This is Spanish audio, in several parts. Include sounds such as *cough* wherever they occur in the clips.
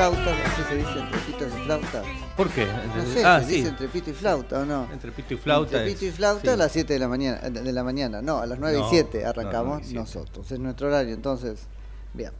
pitos y flautas, así se dice entre pitos y flautas. ¿Por qué? No sé, ah, se sí. dice entre pito y flauta o no. Entre pito y flauta. Entre es- pito y flauta sí. a las 7 de la mañana, eh, de la mañana, no, a las 9 No, y 7 no, arrancamos 9 y 7. nosotros, es nuestro horario, entonces, bien.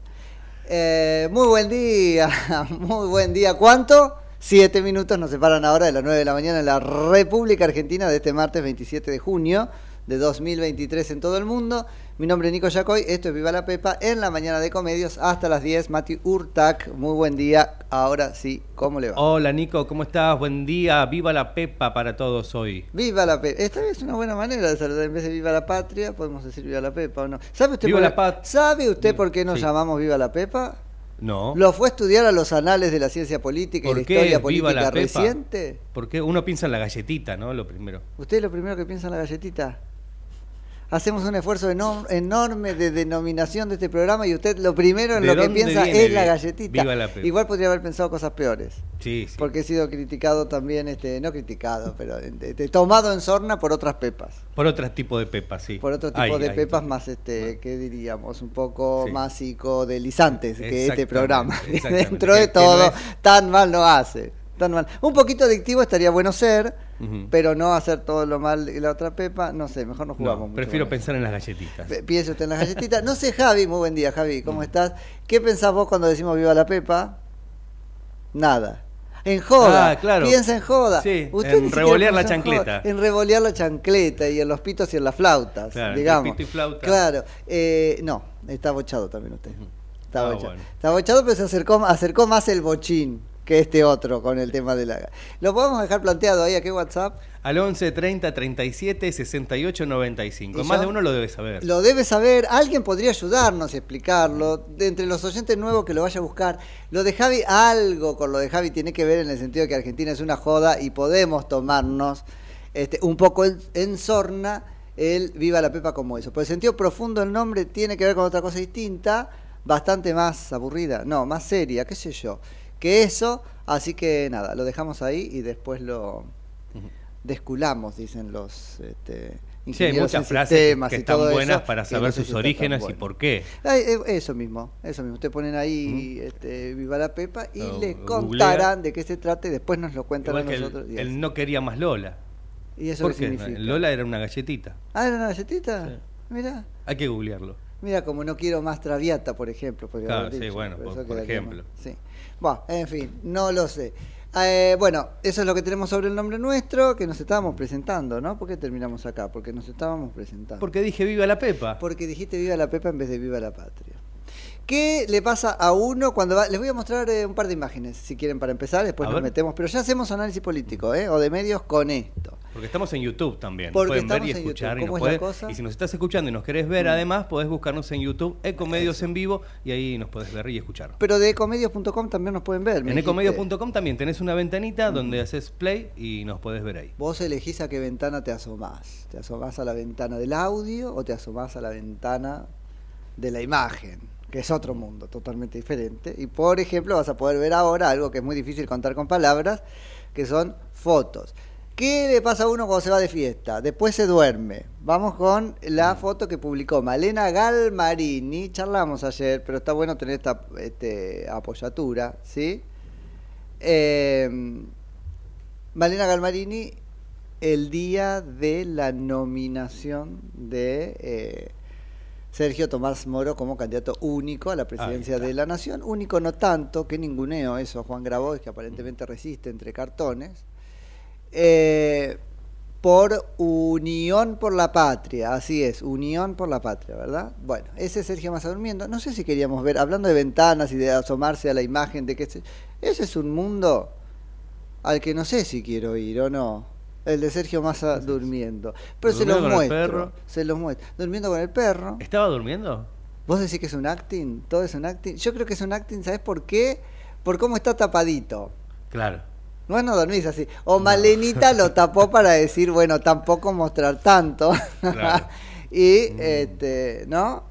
Eh, muy buen día, *laughs* muy buen día. ¿Cuánto? Siete minutos nos separan ahora de las 9 de la mañana en la República Argentina de este martes 27 de junio de 2023 en todo el mundo. Mi nombre es Nico Yacoy, esto es Viva la Pepa, en la mañana de comedios hasta las 10. Mati Urtac, muy buen día. Ahora sí, ¿cómo le va? Hola Nico, ¿cómo estás? Buen día. Viva la Pepa para todos hoy. Viva la Pepa. Esta es una buena manera de saludar. En vez de Viva la Patria, podemos decir Viva la Pepa o no. ¿Sabe usted, Viva por, la Pat- ¿sabe usted por qué nos Sí. llamamos Viva la Pepa? No. ¿Lo fue a estudiar a los anales de la ciencia política y ¿Por la historia política la reciente? Porque uno piensa en la galletita, ¿no? Lo primero. ¿Usted es lo primero que piensa en la galletita? Hacemos un esfuerzo eno- enorme de denominación de este programa y usted lo primero en ¿De lo que piensa viene es la galletita. Viva la? Igual podría haber pensado cosas peores. Sí, sí. Porque he sido criticado también, este, no criticado, pero este, tomado en sorna por otras pepas. Por otro tipo de pepa, sí. por otro tipo de pepas más, este, ¿qué diríamos? Un poco Sí. más psicodelizantes que este programa. *laughs* Dentro de no todo, es- tan mal no hace. Tan mal. Un poquito adictivo estaría bueno ser, Pero no hacer todo lo mal de la otra pepa. No sé, mejor no jugamos. No, mucho prefiero pensar en las galletitas. Piense usted en las galletitas. No sé, Javi, muy buen día, Javi. ¿cómo estás? ¿Qué pensás vos cuando decimos viva la pepa? Nada. En joda. Ah, claro. Piensa en joda. Sí, Usted en revolear la en chancleta. En revolear la chancleta y en los pitos y en las flautas, Claro, digamos. pito y flauta. Claro. Eh, no, está bochado también usted. Está Ah, bochado. bueno. Está bochado, pero se acercó, acercó más el bochín que este otro con el tema de la... Lo podemos dejar planteado ahí, ¿a qué WhatsApp? Al 11 30 37 68 95. ¿Y Más de uno lo debe saber. Lo debe saber, alguien podría ayudarnos a explicarlo, de entre los oyentes nuevos que lo vaya a buscar. Lo de Javi, algo con lo de Javi tiene que ver en el sentido de que Argentina es una joda y podemos tomarnos este, un poco en, en sorna el Viva la Pepa como eso. Por el sentido profundo del nombre tiene que ver con otra cosa distinta, bastante más aburrida, no, más seria, qué sé yo, que eso. Así que nada, lo dejamos ahí y después lo desculamos, dicen los... Este, Sí, hay muchas frases que están buenas eso, para saber no sus orígenes y por qué. Eh, Eso mismo, eso mismo. Usted ponen ahí este, Viva la Pepa y O le contarán de qué se trata y después nos lo cuentan Igual a nosotros. él, no quería más Lola. ¿Y eso ¿Por qué significa? Lola era una galletita. Ah, ¿era una galletita? Sí. Mira. Hay que googlearlo. Mira, como no quiero más Traviata, por ejemplo. Claro, sí, bueno, por- ejemplo. Sí. Bueno, en fin, no lo sé. Eh, bueno, eso es lo que tenemos sobre el nombre nuestro, que nos estábamos presentando, ¿no? ¿Por qué terminamos acá? Porque nos estábamos presentando. Porque dije viva la Pepa. Porque dijiste viva la Pepa en vez de viva la patria. ¿Qué le pasa a uno cuando va? Les voy a mostrar eh, un par de imágenes, si quieren, para empezar, después A nos ver. metemos. Pero ya hacemos análisis político, ¿eh? O de medios con esto. Porque estamos en YouTube también. Porque pueden ver y escuchar. Y. Mm. y si nos estás escuchando y nos querés ver, además, podés buscarnos en YouTube, Ecomedios en vivo, y ahí nos podés ver y escuchar. Pero de ecomedios.com también nos pueden ver. En ecomedios.com también tenés una ventanita donde haces play y nos podés ver ahí. Vos elegís a qué ventana te asomás. ¿Te asomás a la ventana del audio o te asomás a la ventana de la imagen? Que es otro mundo totalmente diferente. Y por ejemplo, vas a poder ver ahora algo que es muy difícil contar con palabras, que son fotos. ¿Qué le pasa a uno cuando se va de fiesta? Después se duerme. Vamos con la foto que publicó Malena Galmarini. Charlamos ayer, pero está bueno tener esta este, apoyatura, ¿sí? Eh, Malena Galmarini, el día de la nominación de eh, Sergio Tomás Moro como candidato único a la presidencia de la Nación. Único no tanto, que ninguneo eso, Juan Grabois, que aparentemente resiste entre cartones. Eh, por Unión por la Patria, así es, Unión por la Patria, ¿verdad? Bueno, ese es Sergio Massa durmiendo. No sé si queríamos ver, hablando de ventanas y de asomarse a la imagen de que ese, ese es un mundo al que no sé si quiero ir o no. El de Sergio Massa durmiendo. Pero se los muestro. perro. Se los muestro. Durmiendo con el perro. ¿Estaba durmiendo? ¿Vos decís que es un acting? ¿Todo es un acting? Yo creo que es un acting, ¿sabes por qué? Por cómo está tapadito. Claro. No, no dormís así. O Malenita lo tapó para decir, bueno, tampoco mostrar tanto. Claro. *laughs* y, este, ¿no?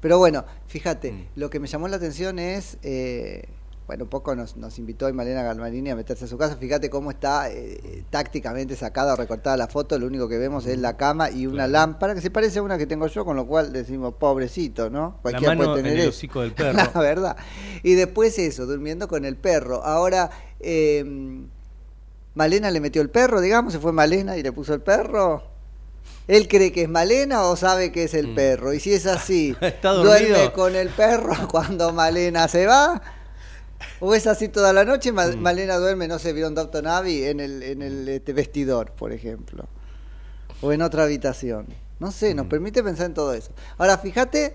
Pero bueno, fíjate, lo que me llamó la atención es, eh, bueno, un poco nos, nos invitó hoy Malena Galmarini a meterse a su casa. Fíjate cómo está eh, tácticamente sacada o recortada la foto. Lo único que vemos es la cama y una lámpara que se parece a una que tengo yo, con lo cual decimos, pobrecito, ¿no? Cualquiera mano puede tener en el eso. hocico del *laughs* perro. La verdad. Y después eso, durmiendo con el perro. Ahora, eh, Malena le metió el perro, digamos, se fue Malena y le puso el perro. ¿Él cree que es Malena o sabe que es el perro? Y si es así, Mm. *laughs* Está. ¿duerme con el perro cuando Malena se va? ¿O es así toda la noche? Ma- Mm. Malena duerme, no sé, vieron Doctor Navi en el, en el este, vestidor, por ejemplo. O en otra habitación. No sé, Mm. nos permite pensar en todo eso. Ahora, fíjate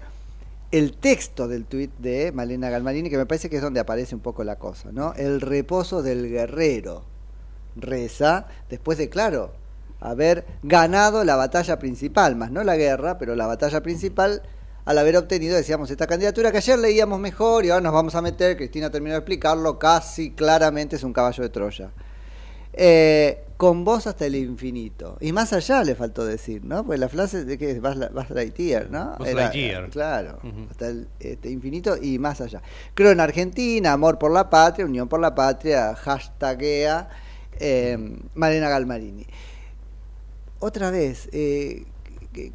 el texto del tuit de Malena Galmarini, que me parece que es donde aparece un poco la cosa, ¿no? El reposo del guerrero. Reza, después de, claro, haber ganado la batalla principal, más no la guerra, pero la batalla principal, al haber obtenido, decíamos, esta candidatura que ayer leíamos mejor y ahora nos vamos a meter, Cristina terminó de explicarlo, casi claramente es un caballo de Troya. Eh, con vos hasta el infinito. Y más allá le faltó decir, ¿no? Pues la frase de que es Buzz Lightyear, ¿no? Buzz Lightyear. Claro, hasta el este, infinito y más allá. Creo en Argentina, amor por la patria, unión por la patria, hashtaguea eh, Malena Galmarini. Otra vez, eh,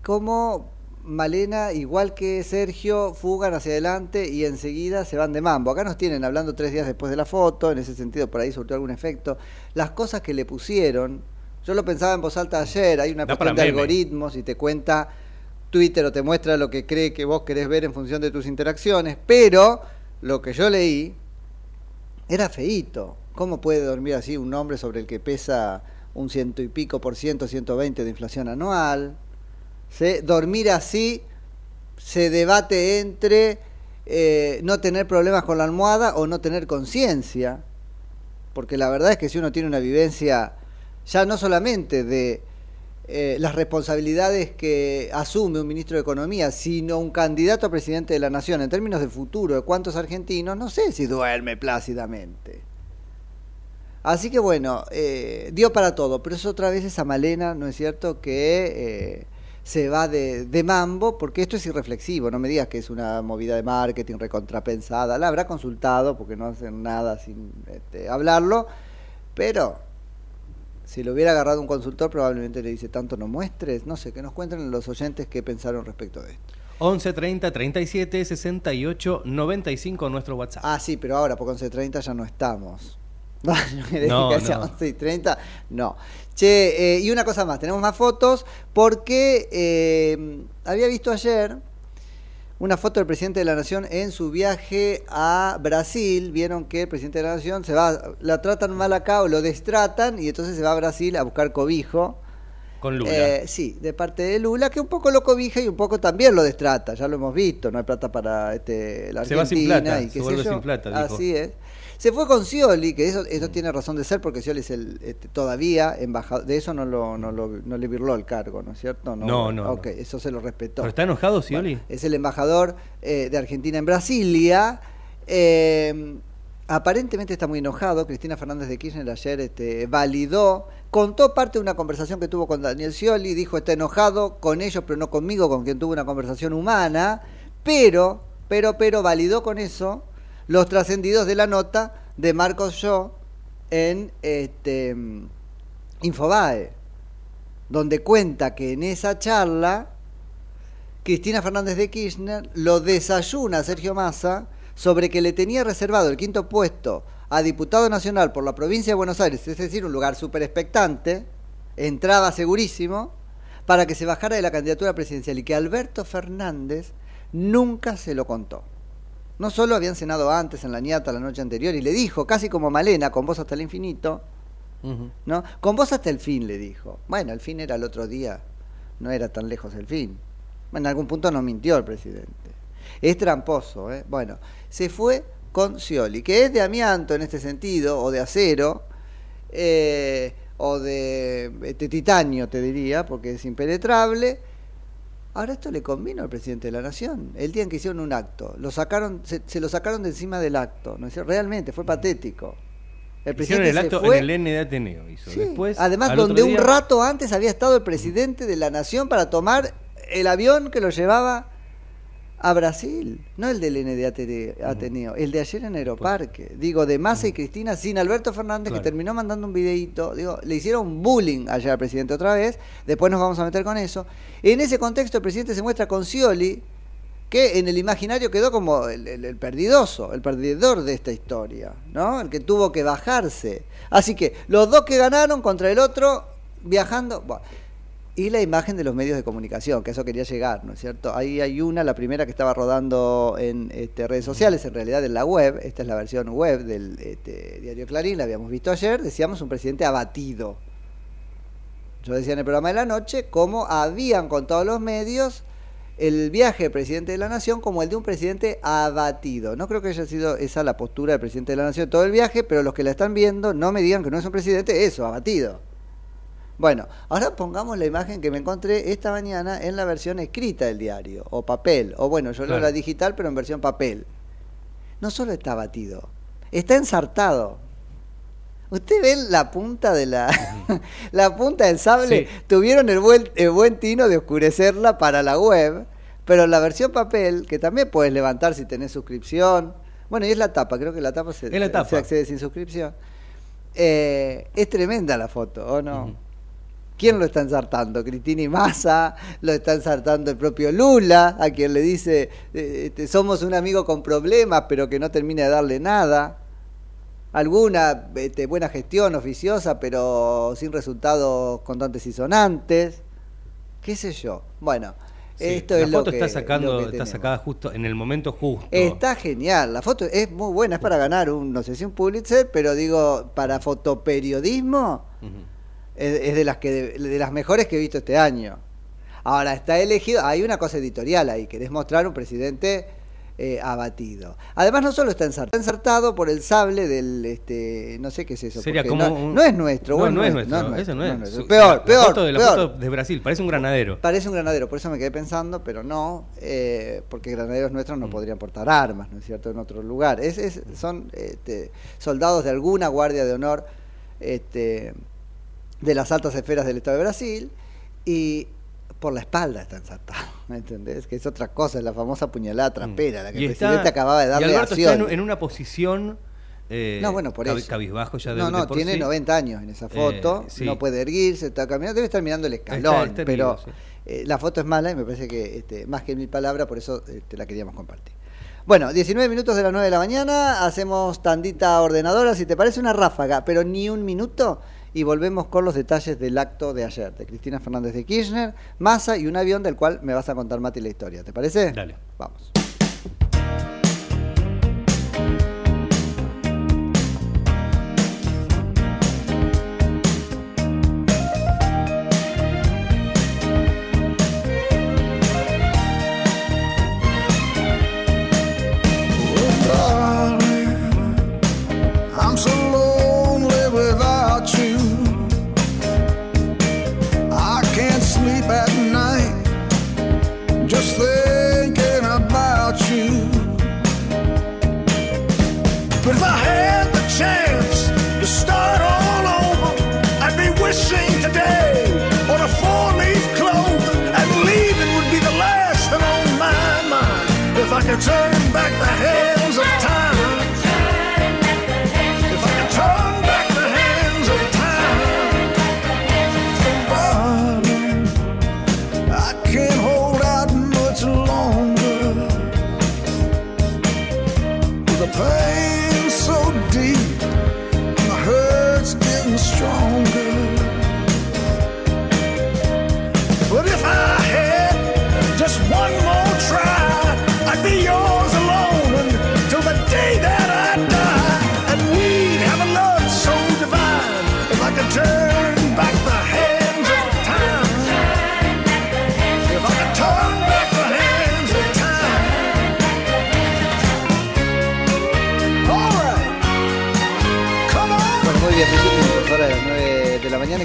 cómo Malena, igual que Sergio, fugan hacia adelante y enseguida se van de mambo. Acá nos tienen hablando tres días después de la foto, en ese sentido por ahí surtió algún efecto. Las cosas que le pusieron, yo lo pensaba en voz alta ayer, hay una cuestión de meme. algoritmos y te cuenta Twitter o te muestra lo que cree que vos querés ver en función de tus interacciones, pero lo que yo leí era feíto. ¿Cómo puede dormir así un hombre sobre el que pesa un ciento y pico por ciento, 120 de inflación anual? ¿Sí? Dormir así se debate entre eh, no tener problemas con la almohada o no tener conciencia. Porque la verdad es que si uno tiene una vivencia ya no solamente de eh, las responsabilidades que asume un ministro de Economía, sino un candidato a presidente de la Nación en términos de futuro, de cuántos argentinos, no sé si duerme plácidamente. Así que bueno, eh, dio para todo, pero es otra vez esa malena, ¿no es cierto?, que eh, se va de, de mambo, porque esto es irreflexivo, no me digas que es una movida de marketing recontrapensada, la habrá consultado, porque no hacen nada sin este, hablarlo, pero si lo hubiera agarrado un consultor probablemente le dice tanto no muestres, no sé, que nos cuenten los oyentes qué pensaron respecto de esto. 11 30 37 68 95 nuestro WhatsApp. Ah, sí, pero ahora por 11.30 ya no estamos. *laughs* No, No, que sea no. 11.30, no. Che, eh, y una cosa más, tenemos más fotos porque eh, había visto ayer una foto del presidente de la Nación en su viaje a Brasil. Vieron que el presidente de la Nación se va, la tratan mal acá o lo destratan y entonces se va a Brasil a buscar cobijo. Con Lula. Eh, sí, de parte de Lula, que un poco lo cobija y un poco también lo destrata. Ya lo hemos visto, no hay plata para este, la Se va sin Argentina plata, y qué se vuelve sin plata, dijo. Así es. Se fue con Scioli, que eso, eso tiene razón de ser, porque Scioli es el este, todavía embajador. De eso no, lo, no, lo- no le virló el cargo, ¿no es cierto? No, no, Ok, eso se lo respetó. ¿Pero está enojado, Scioli? Bueno, es el embajador eh, de Argentina en Brasilia. Eh, aparentemente está muy enojado. Cristina Fernández de Kirchner ayer este, validó, contó parte de una conversación que tuvo con Daniel Scioli. Dijo está enojado con ellos, pero no conmigo, con quien tuvo una conversación humana. Pero, pero, pero validó con eso los trascendidos de la nota de Marcos Yo en este, Infobae, donde cuenta que en esa charla Cristina Fernández de Kirchner lo desayuna a Sergio Massa sobre que le tenía reservado el quinto puesto a diputado nacional por la provincia de Buenos Aires, es decir, un lugar súper expectante, entraba segurísimo, para que se bajara de la candidatura presidencial y que Alberto Fernández nunca se lo contó. No solo habían cenado antes en la ñata la noche anterior y le dijo, casi como Malena, con vos hasta el infinito. ¿no? Con vos hasta el fin, le dijo. Bueno, el fin era el otro día, no era tan lejos el fin. En algún punto no mintió el presidente. Es tramposo, ¿eh? Bueno, se fue con Scioli, que es de amianto en este sentido, o de acero, eh, o de, de titanio, te diría, porque es impenetrable. Ahora esto le convino al presidente de la nación. El día en que hicieron un acto, lo sacaron, se, se lo sacaron de encima del acto. ¿no? Realmente fue patético. El Hicieron el acto fue- en el N de Ateneo. Hizo. Sí, Después, Además, donde un rato antes había estado el presidente de la nación para tomar el avión que lo llevaba a Brasil, no el del ND Ateneo, el de ayer en Aeroparque. Digo, de Massa y Cristina sin Alberto Fernández, Claro. que terminó mandando un videíto. Digo, le hicieron bullying ayer al presidente otra vez, después nos vamos a meter con eso. En ese contexto, el presidente se muestra con Scioli, que en el imaginario quedó como el, el- el perdidoso, el perdedor de esta historia, ¿no? El que tuvo que bajarse. Así que los dos que ganaron contra el otro viajando. Bueno, y la imagen de los medios de comunicación, que eso quería llegar, ¿no es cierto? Ahí hay una, la primera que estaba rodando en este, redes sociales, en realidad en la web, esta es la versión web del este, diario Clarín, la habíamos visto ayer, decíamos un presidente abatido. Yo decía en el programa de la noche cómo habían contado los medios el viaje del presidente de la nación como el de un presidente abatido. No creo que haya sido esa la postura del presidente de la nación todo el viaje, pero los que la están viendo no me digan que no es un presidente, eso, abatido. Bueno, ahora pongamos la imagen que me encontré esta mañana en la versión escrita del diario, o papel, o bueno, yo leo Claro. la digital, pero en versión papel. No solo está abatido, está ensartado. Usted ve la punta de la, *laughs* la punta del sable. Sí. Tuvieron el buen, el buen tino de oscurecerla para la web, pero la versión papel, que también puedes levantar si tenés suscripción. Bueno, y es la tapa, creo que la tapa se, Es la tapa. se accede sin suscripción. Eh, es tremenda la foto, ¿o no? ¿Quién lo está ensartando? Cristina y Massa, lo está ensartando el propio Lula, a quien le dice, eh, este, somos un amigo con problemas, pero que no termina de darle nada. Alguna este, buena gestión oficiosa, pero sin resultados contantes y sonantes. ¿Qué sé yo? Bueno, Sí, esto la es lo foto que, está, sacando, lo que está sacada justo en el momento justo. Está genial, la foto es muy buena, es para ganar un, no sé si un Pulitzer, pero digo, para fotoperiodismo. Es, es de las que de las mejores que he visto este año. Ahora está elegido, hay una cosa editorial ahí, querés mostrar un presidente eh, abatido. Además no solo está ensartado, está ensartado por el sable del este no sé qué es eso, Sería como no, un- no es nuestro, No, bueno, no es nuestro. Eso no es. nuestro. Su- Peor, la peor, foto de la peor. foto de Brasil, parece un granadero. Parece un granadero, por eso me quedé pensando, pero no, eh, porque granaderos nuestros Mm. no podrían portar armas, ¿no es cierto?, en otro lugar. Es, es- son este, soldados de alguna guardia de honor este, de las altas esferas del Estado de Brasil y por la espalda está ensartado, *laughs* ¿me entendés? Que es otra cosa, es la famosa puñalada traspera, la que Mm. Y el está- presidente acababa de y darle a Alberto está en, una posición. eh, No, bueno, por eso. Cabizbajo ya de, No, de no, por tiene sí. 90 años en esa foto, Eh, sí. no puede erguirse, está caminando, debe estar mirando el escalón, está pero sí. eh, la foto es mala y me parece que este, más que mil palabras, por eso este, la queríamos compartir. Bueno, 19 minutos de las 9 de la mañana, hacemos tandita ordenadora, si te parece una ráfaga, pero ni un minuto, y volvemos con los detalles del acto de ayer, de Cristina Fernández de Kirchner, Massa y un avión del cual me vas a contar, Mati, la historia. ¿Te parece? Dale. Vamos.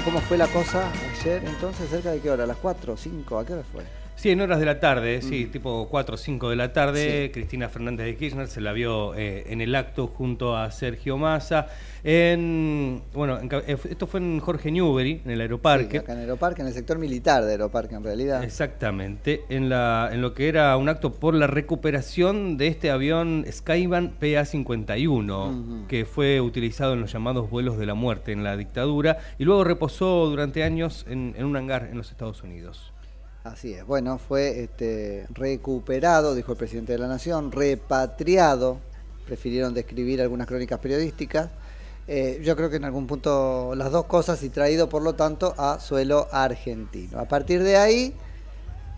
9 de la mañana. ¿Y cómo fue la cosa ayer entonces? ¿Cerca de qué hora? ¿A las 4, 5? ¿A qué hora fue? Sí, en horas de la tarde, sí, Mm. tipo 4 o 5 de la tarde, Sí. Cristina Fernández de Kirchner se la vio eh, en el acto junto a Sergio Massa. En, bueno, en eh, esto fue en Jorge Newbery, en el Sí, aeroparque. acá en Aeroparque, en el sector militar de Aeroparque en realidad. Exactamente, en, la, en lo que era un acto por la recuperación de este avión Skyban PA-51, Ujú. que fue utilizado en los llamados vuelos de la muerte en la dictadura y luego reposó durante años en, en un hangar en los Estados Unidos. Así es, bueno, fue este, recuperado, dijo el presidente de la Nación, repatriado, prefirieron describir algunas crónicas periodísticas. Eh, yo creo que en algún punto las dos cosas y traído, por lo tanto, a suelo argentino. A partir de ahí,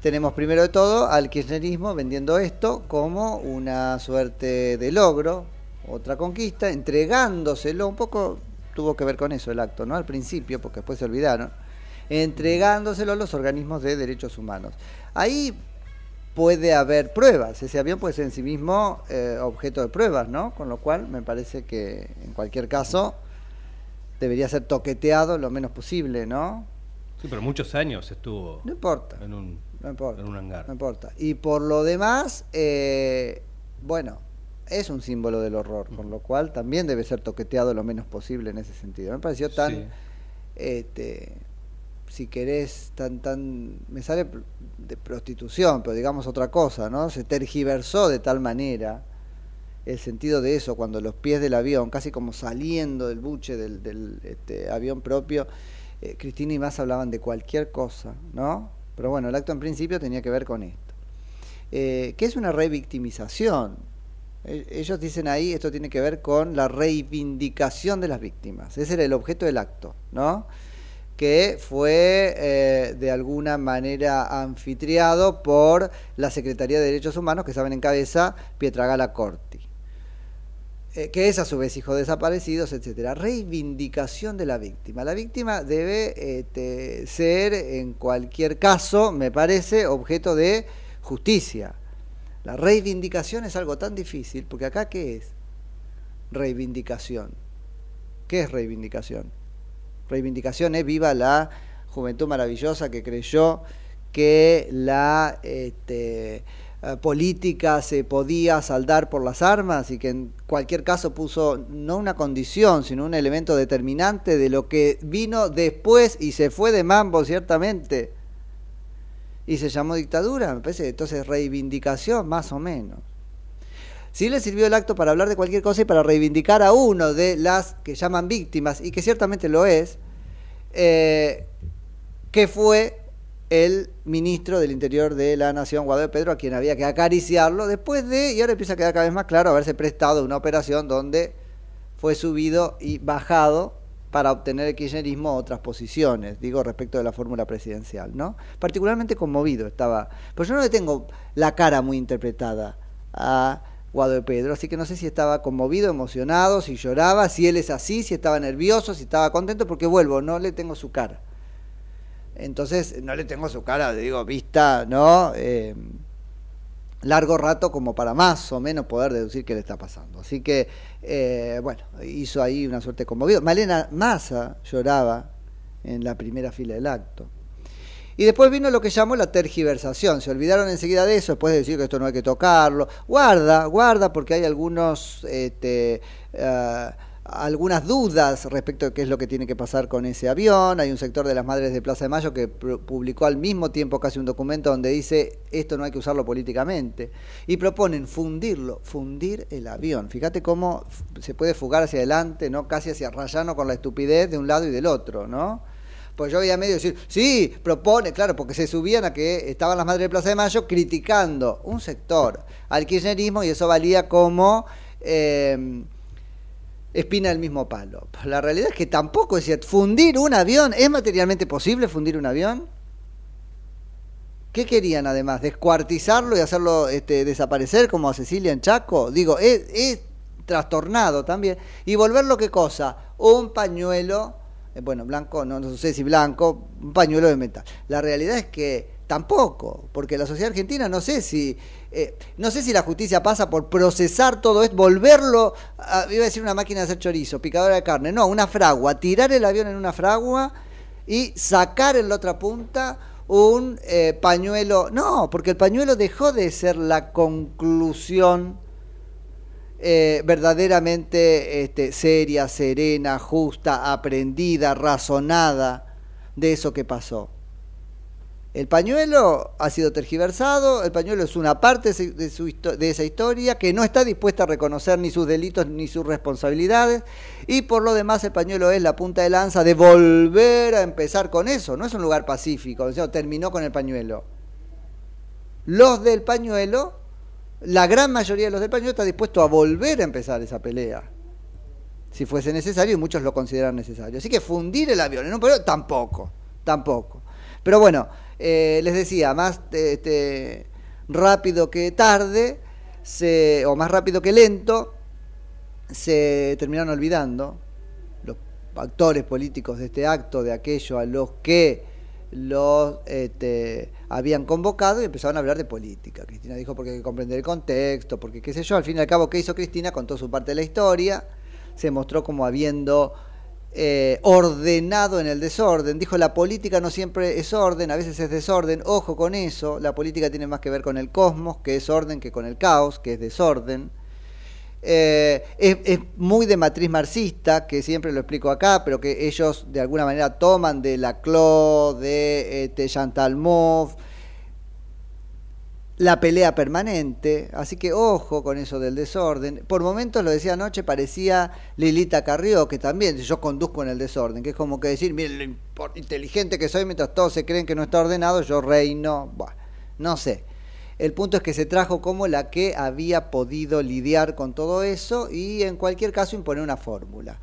tenemos primero de todo al kirchnerismo vendiendo esto como una suerte de logro, otra conquista, entregándoselo, un poco tuvo que ver con eso el acto, ¿no? Al principio, porque después se olvidaron, entregándoselo a los organismos de derechos humanos. Ahí puede haber pruebas, ese avión puede ser en sí mismo eh, objeto de pruebas, ¿no? Con lo cual me parece que en cualquier caso debería ser toqueteado lo menos posible, ¿no? Sí, pero muchos años estuvo No importa. en un, No importa. en un hangar. No importa. Y por lo demás, eh, bueno, es un símbolo del horror, con lo cual también debe ser toqueteado lo menos posible en ese sentido. Me pareció tan, Sí. este, si querés, tan, tan, me sale de prostitución, pero digamos otra cosa, ¿no? Se tergiversó de tal manera el sentido de eso cuando los pies del avión, casi como saliendo del buche del, del, este, avión propio, eh, Cristina y más hablaban de cualquier cosa, ¿no? Pero bueno, el acto en principio tenía que ver con esto. Eh, que es una revictimización. E- Ellos dicen ahí, esto tiene que ver con la reivindicación de las víctimas. Ese era el objeto del acto, ¿no? Que fue eh, de alguna manera anfitriado por la Secretaría de Derechos Humanos, que saben en cabeza Pietragala Corti, eh, que es a su vez hijo de desaparecidos, etcétera. Reivindicación de la víctima. La víctima debe este, ser, en cualquier caso, me parece, objeto de justicia. La reivindicación es algo tan difícil, porque acá, ¿qué es? Reivindicación. ¿Qué es reivindicación? Reivindicación es viva la juventud maravillosa que creyó que la este, eh, política se podía saldar por las armas y que en cualquier caso puso no una condición, sino un elemento determinante de lo que vino después y se fue de mambo ciertamente. Y se llamó dictadura, me parece, entonces reivindicación más o menos. Sí le sirvió el acto para hablar de cualquier cosa y para reivindicar a uno de las que llaman víctimas, y que ciertamente lo es, eh, que fue el ministro del Interior de la Nación, Guadalupe Pedro, a quien había que acariciarlo después de, y ahora empieza a quedar cada vez más claro, haberse prestado una operación donde fue subido y bajado para obtener el kirchnerismo otras posiciones, digo, respecto de la fórmula presidencial, ¿no? Particularmente conmovido estaba, pero yo no le tengo la cara muy interpretada a Guado Pedro, así que no sé si estaba conmovido, emocionado, si lloraba, si él es así, si estaba nervioso, si estaba contento, porque vuelvo, no le tengo su cara. Entonces, no le tengo su cara, digo, vista, ¿no? Eh, largo rato como para más o menos poder deducir qué le está pasando. Así que, eh, bueno, hizo ahí una suerte conmovido. Malena Massa lloraba en la primera fila del acto. Y después vino lo que llamó la tergiversación. Se olvidaron enseguida de eso, después de decir que esto no hay que tocarlo. Guarda, guarda, porque hay algunos este, uh, algunas dudas respecto de qué es lo que tiene que pasar con ese avión. Hay un sector de las Madres de Plaza de Mayo que pu- publicó al mismo tiempo casi un documento donde dice esto no hay que usarlo políticamente. Y proponen fundirlo, fundir el avión. Fíjate cómo se puede fugar hacia adelante, ¿no? casi hacia rayano con la estupidez de un lado y del otro, ¿no? Pues yo veía medio decir, sí, propone, claro, porque se subían a que estaban las Madres de Plaza de Mayo criticando un sector al kirchnerismo y eso valía como... eh, espina del mismo palo. Pero La realidad es que tampoco es cierto. Fundir un avión, ¿es materialmente posible fundir un avión? ¿Qué querían además? ¿Descuartizarlo y hacerlo este, desaparecer como a Cecilia en Chaco? Digo, es, es trastornado también. ¿Y volverlo qué cosa? Un pañuelo, bueno, blanco, no, no sé si blanco, un pañuelo de metal. La realidad es que tampoco, porque la sociedad argentina no sé si... eh, no sé si la justicia pasa por procesar todo esto, volverlo, a- iba a decir una máquina de hacer chorizo, picadora de carne, no, una fragua, tirar el avión en una fragua y sacar en la otra punta un eh, pañuelo. No, porque el pañuelo dejó de ser la conclusión eh, verdaderamente este, seria, serena, justa, aprendida, razonada de eso que pasó. El pañuelo ha sido tergiversado, el pañuelo es una parte de, de esa historia que no está dispuesta a reconocer ni sus delitos ni sus responsabilidades y por lo demás el pañuelo es la punta de lanza de volver a empezar con eso, no es un lugar pacífico, o sea, terminó con el pañuelo. Los del pañuelo, la gran mayoría de los del pañuelo está dispuesto a volver a empezar esa pelea, si fuese necesario y muchos lo consideran necesario. Así que fundir el avión en un pañuelo tampoco, tampoco. Pero bueno, eh, les decía, más este, rápido que tarde, o más rápido que lento, se terminaron olvidando los actores políticos de este acto, de aquello a los que los este, habían convocado y empezaron a hablar de política. Cristina dijo porque hay que comprender el contexto, porque qué sé yo, al fin y al cabo, ¿qué hizo Cristina? Contó su parte de la historia, se mostró como habiendo eh, ordenado en el desorden. Dijo, la política no siempre es orden, a veces es desorden. Ojo con eso, la política tiene más que ver con el cosmos, que es orden, que con el caos, que es desorden. Eh, es, es muy de matriz marxista, que siempre lo explico acá, pero que ellos de alguna manera toman de Laclau, de este, Chantal Mouffe, la pelea permanente, así que ojo con eso del desorden. Por momentos, lo decía anoche, parecía Lilita Carrió, que también yo conduzco en el desorden, que es como que decir, miren lo inteligente que soy mientras todos se creen que no está ordenado, yo reino, Buah, no sé. El punto es que se trajo como la que había podido lidiar con todo eso y en cualquier caso imponer una fórmula.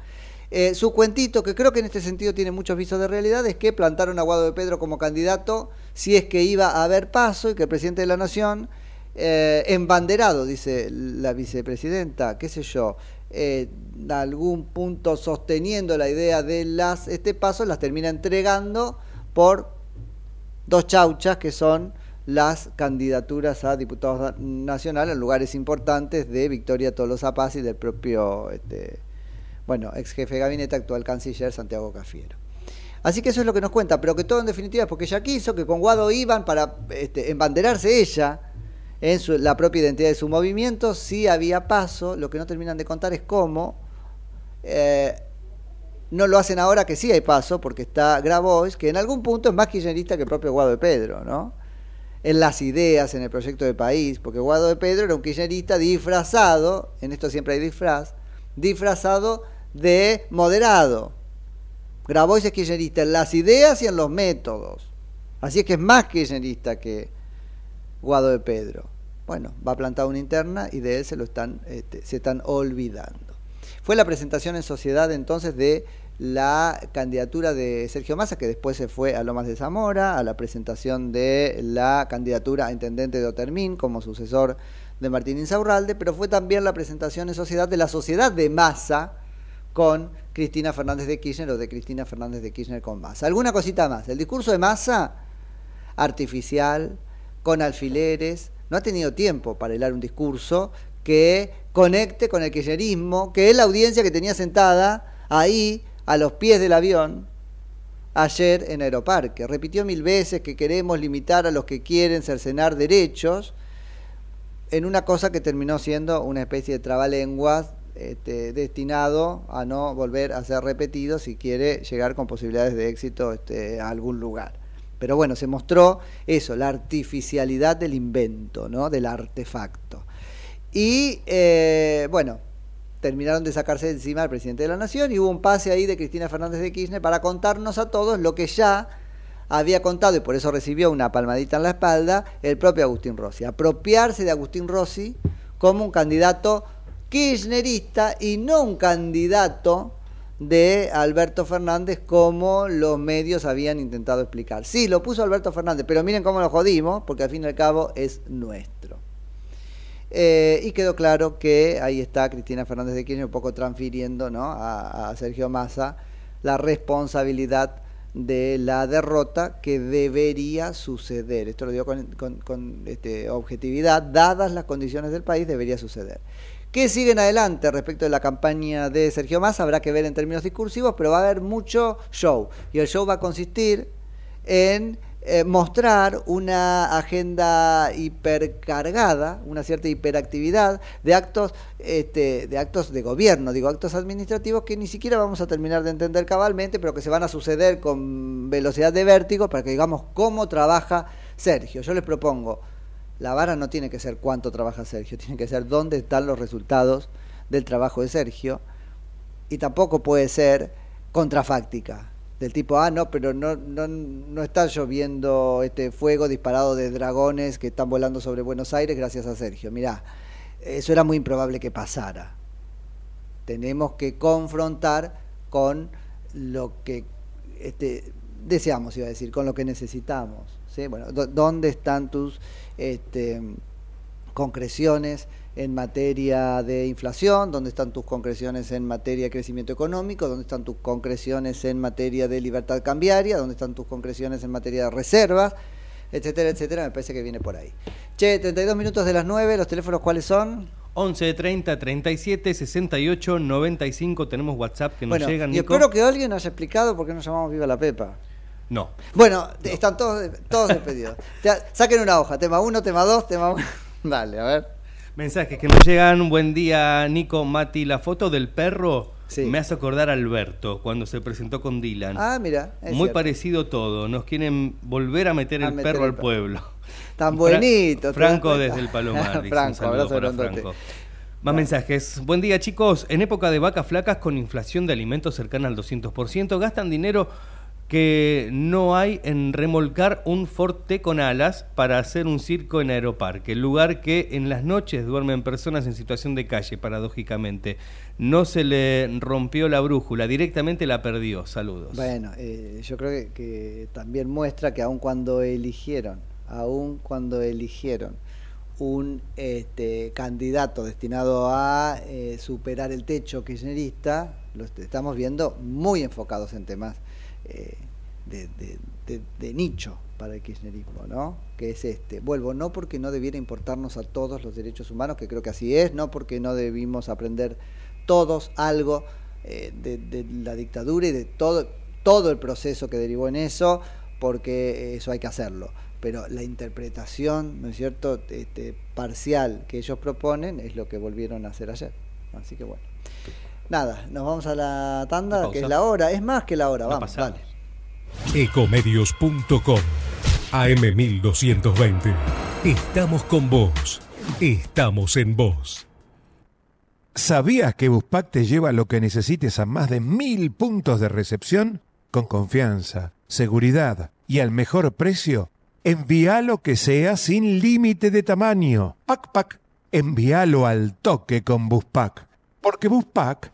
Eh, su cuentito, que creo que en este sentido tiene muchos visos de realidad, es que plantaron a Guado de Pedro como candidato si es que iba a haber paso y que el presidente de la Nación, eh, embanderado, dice la vicepresidenta, qué sé yo, eh, algún punto sosteniendo la idea de las este paso, las termina entregando por dos chauchas que son las candidaturas a diputados nacionales en lugares importantes de Victoria Tolosa Paz y del propio este, bueno, ex jefe de gabinete, actual canciller Santiago Cafiero. Así que eso es lo que nos cuenta, pero que todo en definitiva es porque ella quiso, que con Guado iban para este, embanderarse ella en su- la propia identidad de su movimiento, sí había paso, lo que no terminan de contar es cómo. eh, no lo hacen ahora que sí hay paso, porque está Grabois, que en algún punto es más kirchnerista que el propio Guado de Pedro, ¿no? En las ideas, en el proyecto de país, porque Guado de Pedro era un kirchnerista disfrazado, en esto siempre hay disfraz, disfrazado de moderado. Grabois es kirchnerista en las ideas y en los métodos. Así es que es más kirchnerista que Guado de Pedro. Bueno, va a plantar una interna y de él se lo están, este, se están olvidando. Fue la presentación en sociedad entonces de la candidatura de Sergio Massa, que después se fue a Lomas de Zamora, a la presentación de la candidatura a intendente de Otermín como sucesor de Martín Insaurralde, pero fue también la presentación en sociedad de la sociedad de Massa con Cristina Fernández de Kirchner o de Cristina Fernández de Kirchner con Massa. ¿Alguna cosita más? El discurso de Massa, artificial, con alfileres, no ha tenido tiempo para hilar un discurso que conecte con el kirchnerismo, que es la audiencia que tenía sentada ahí a los pies del avión ayer en Aeroparque. Repitió mil veces que queremos limitar a los que quieren cercenar derechos en una cosa que terminó siendo una especie de trabalenguas este, destinado a no volver a ser repetido si quiere llegar con posibilidades de éxito este, a algún lugar. Pero bueno, se mostró eso, la artificialidad del invento, ¿no? del artefacto. Y eh, bueno, terminaron de sacarse de encima al presidente de la Nación y hubo un pase ahí de Cristina Fernández de Kirchner para contarnos a todos lo que ya había contado y por eso recibió una palmadita en la espalda el propio Agustín Rossi. Apropiarse de Agustín Rossi como un candidato kirchnerista y no un candidato de Alberto Fernández como los medios habían intentado explicar. Sí, lo puso Alberto Fernández, pero miren cómo lo jodimos, porque al fin y al cabo es nuestro. Eh, y quedó claro que ahí está Cristina Fernández de Kirchner un poco transfiriendo ¿no? a, Sergio Massa la responsabilidad de la derrota que debería suceder. Esto lo digo con, este, objetividad, dadas las condiciones del país, debería suceder. ¿Qué siguen adelante respecto de la campaña de Sergio Massa? Habrá que ver en términos discursivos, pero va a haber mucho show. Y el show va a consistir en eh, mostrar una agenda hipercargada, una cierta hiperactividad de actos, este, de actos de gobierno, digo, actos administrativos que ni siquiera vamos a terminar de entender cabalmente, pero que se van a suceder con velocidad de vértigo para que digamos cómo trabaja Sergio. Yo les propongo, la vara no tiene que ser cuánto trabaja Sergio, tiene que ser dónde están los resultados del trabajo de Sergio y tampoco puede ser contrafáctica del tipo ah no pero no no no está lloviendo este fuego disparado de dragones que están volando sobre Buenos Aires gracias a Sergio mirá eso era muy improbable que pasara. Tenemos que confrontar con lo que este, deseamos iba a decir con lo que necesitamos ¿sí? bueno dónde están tus este, concreciones en materia de inflación, dónde están tus concreciones en materia de crecimiento económico, dónde están tus concreciones en materia de libertad cambiaria, dónde están tus concreciones en materia de reservas, etcétera, etcétera, me parece que viene por ahí. Che, 32 minutos de las 9, los teléfonos cuáles son? 11 30 37 68 95 tenemos WhatsApp que nos bueno, llegan y Nico. espero que alguien haya explicado por qué nos llamamos Viva la Pepa. No. Bueno, están todos, todos despedidos. Saquen una hoja, tema 1, tema 2, tema 1. Dale, *laughs* a ver. Mensajes que nos llegan. Buen día, Nico, Mati. La foto del perro me hace acordar a Alberto cuando se presentó con Dylan. Ah, mira. Muy cierto. parecido todo. Nos quieren volver a meter A el meter perro el al pueblo. Tan Fra- bonito. ¿te das Franco desde el Palomar. *laughs* dice, un Franco, saludo abrazo para. Franco. Más mensajes. Buen día, chicos. En época de vacas flacas con inflación de alimentos cercana al 200%, gastan dinero que no hay en remolcar un Forte con alas para hacer un circo en Aeroparque, lugar que en las noches duermen personas en situación de calle, paradójicamente. No se le rompió la brújula, directamente la perdió. Saludos. Bueno, eh, yo creo que, también muestra que aun cuando eligieron, aun cuando eligieron un este, candidato destinado a eh, superar el techo kirchnerista, lo est- estamos viendo muy enfocados en temas eh, de, de- de- de nicho para el kirchnerismo, ¿no? Que es este. Vuelvo, no porque no debiera importarnos a todos los derechos humanos, que creo que así es, no porque no debimos aprender todos algo eh, de, la dictadura y de todo, todo el proceso que derivó en eso, porque eso hay que hacerlo. Pero la interpretación, ¿no es cierto?, este, parcial que ellos proponen es lo que volvieron a hacer ayer. Así que bueno. Nada, nos vamos a la tanda, que es la hora, es más que la hora, La vamos, dale. Ecomedios.com AM1220. Estamos con vos. Estamos en vos. ¿Sabías que Buspack te lleva lo que necesites a más de mil puntos de recepción? Con confianza, seguridad y al mejor precio. Envíalo que sea sin límite de tamaño. Pac Pac. Envíalo al toque con Buspack. Porque Buspack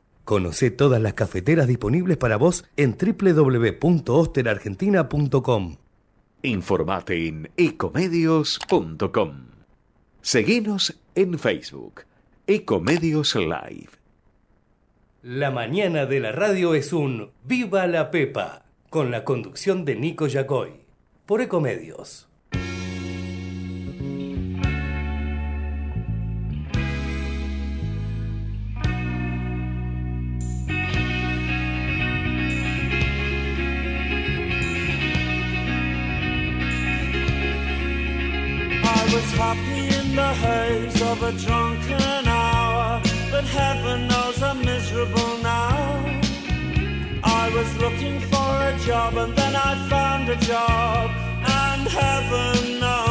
Conoce todas las cafeteras disponibles para vos en www.osterargentina.com. Informate en ecomedios.com. Seguinos en Facebook, Ecomedios Live. La mañana de la radio es un Viva la Pepa, con la conducción de Nico Yacoy, por Ecomedios. Haze of a drunken hour, but heaven knows I'm miserable now. I was looking for a job and then I found a job, and heaven knows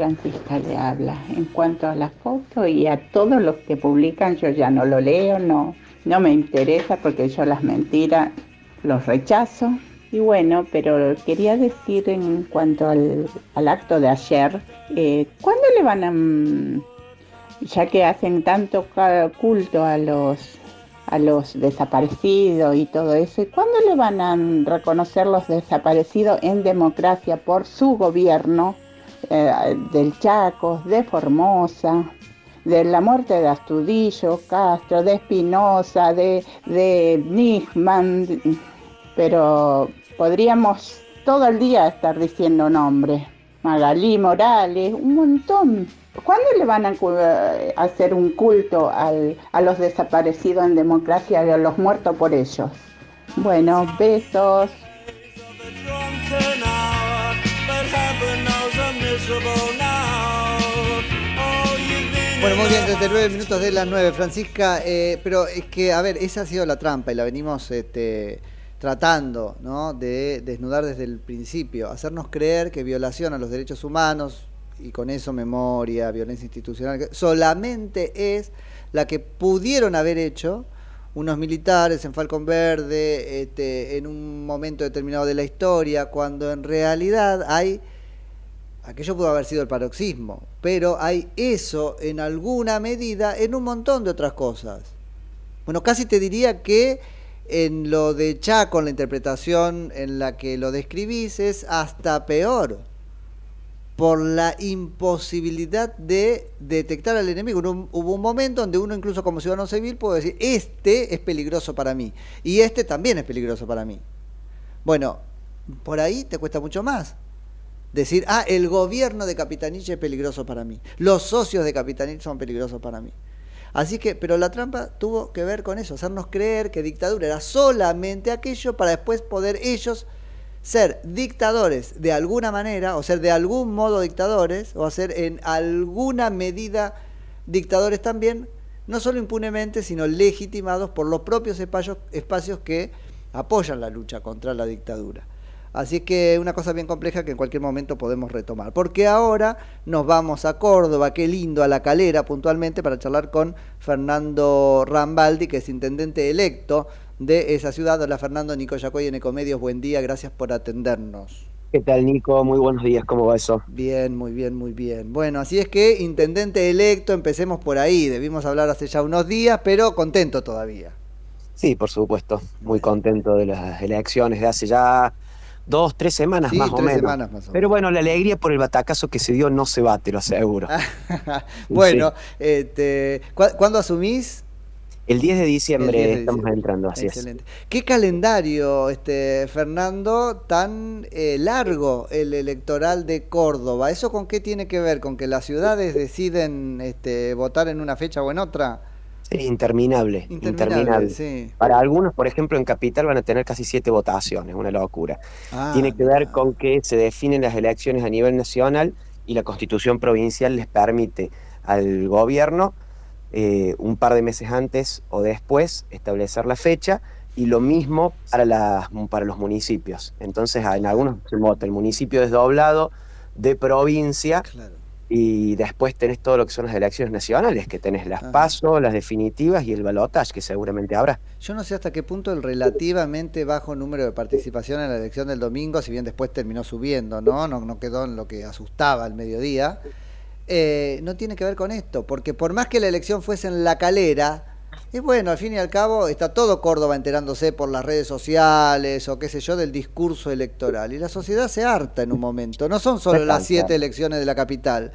Francisca le habla. En cuanto a la foto y a todos los que publican, yo ya no lo leo, no, no me interesa porque yo las mentiras los rechazo. Y bueno, pero quería decir en cuanto al, al acto de ayer, eh, ¿cuándo le van a, mm, ya que hacen tanto culto a los a los desaparecidos y todo eso, ¿y ¿cuándo le van a reconocer los desaparecidos en democracia por su gobierno eh, del Chaco, de Formosa, de la muerte de Astudillo, Castro, de Espinosa, de, de Nisman, pero podríamos todo el día estar diciendo nombres. Magalí Morales, un montón. ¿Cuándo le van a eh, hacer un culto a los desaparecidos en democracia y a los muertos por ellos? Bueno, besos. Bueno, muy bien, the 39 minutos de las 9, Francisca. eh, pero es que, a ver, esa ha sido la trampa y la venimos este, tratando ¿no? de desnudar desde el principio. Hacernos creer que violación a los derechos humanos y con eso memoria, violencia institucional, solamente es la que pudieron haber hecho unos militares en Falcón Verde este, en un momento determinado de la historia, cuando en realidad hay aquello pudo haber sido el paroxismo, pero hay eso en alguna medida en un montón de otras cosas. Bueno, casi te diría que en lo de Chaco, en la interpretación en la que lo describís, es hasta peor, por la imposibilidad de detectar al enemigo. Hubo un- momento donde uno, incluso como ciudadano civil, puede decir, este es peligroso para mí, y este también es peligroso para mí. Bueno, por ahí te cuesta mucho más decir, ah, el gobierno de Capitanich es peligroso para mí, los socios de Capitanich son peligrosos para mí. Así que, pero la trampa tuvo que ver con eso, hacernos creer que dictadura era solamente aquello para después poder ellos ser dictadores de alguna manera, o ser de algún modo dictadores, o hacer en alguna medida dictadores también, no solo impunemente, sino legitimados por los propios espacios que apoyan la lucha contra la dictadura. Así que una cosa bien compleja que en cualquier momento podemos retomar. Porque ahora nos vamos a Córdoba, qué lindo, a la calera puntualmente, para charlar con Fernando Rambaldi, que es intendente electo de esa ciudad. Hola Fernando, Nico Yacoy en Ecomedios, buen día, gracias por atendernos. ¿Qué tal, Nico? Muy buenos días, ¿cómo va eso? Bien, muy bien, muy bien. Bueno, así es que intendente electo, empecemos por ahí, debimos hablar hace ya unos días, pero contento todavía. Sí, por supuesto, muy contento de las elecciones de hace ya dos, tres semanas Sí, más o menos. semanas más o menos. Pero bueno, la alegría por el batacazo que se dio no se va, te lo aseguro. *laughs* Bueno, este, ¿cu- ¿cuándo asumís? El 10 de diciembre El 10 de estamos diciembre. entrando, así Excelente. ¿Qué calendario, este, Fernando, tan eh, largo el electoral de Córdoba? ¿Eso con qué tiene que ver? ¿Con que las ciudades deciden este, votar en una fecha o en otra? Interminable, Interminable, interminable. sí. Para algunos, por ejemplo, en Capital van a tener casi siete votaciones, una locura. Ah, Tiene que ver con que se definen las elecciones a nivel nacional y la constitución provincial les permite al gobierno eh, un par de meses antes o después establecer la fecha y lo mismo para, las, para los municipios. Entonces, en algunos se vota el municipio desdoblado de provincia y después tenés todo lo que son las elecciones nacionales, que tenés las PASO, las definitivas y el balotaje, que seguramente habrá. Yo no sé hasta qué punto el relativamente bajo número de participación en la elección del domingo, si bien después terminó subiendo, ¿no? No, no quedó en lo que asustaba al mediodía, eh, no tiene que ver con esto, porque por más que la elección fuese en la calera, y bueno, al fin y al cabo está todo Córdoba enterándose por las redes sociales o qué sé yo del discurso electoral. Y la sociedad se harta en un momento. No son solo las siete elecciones de la capital.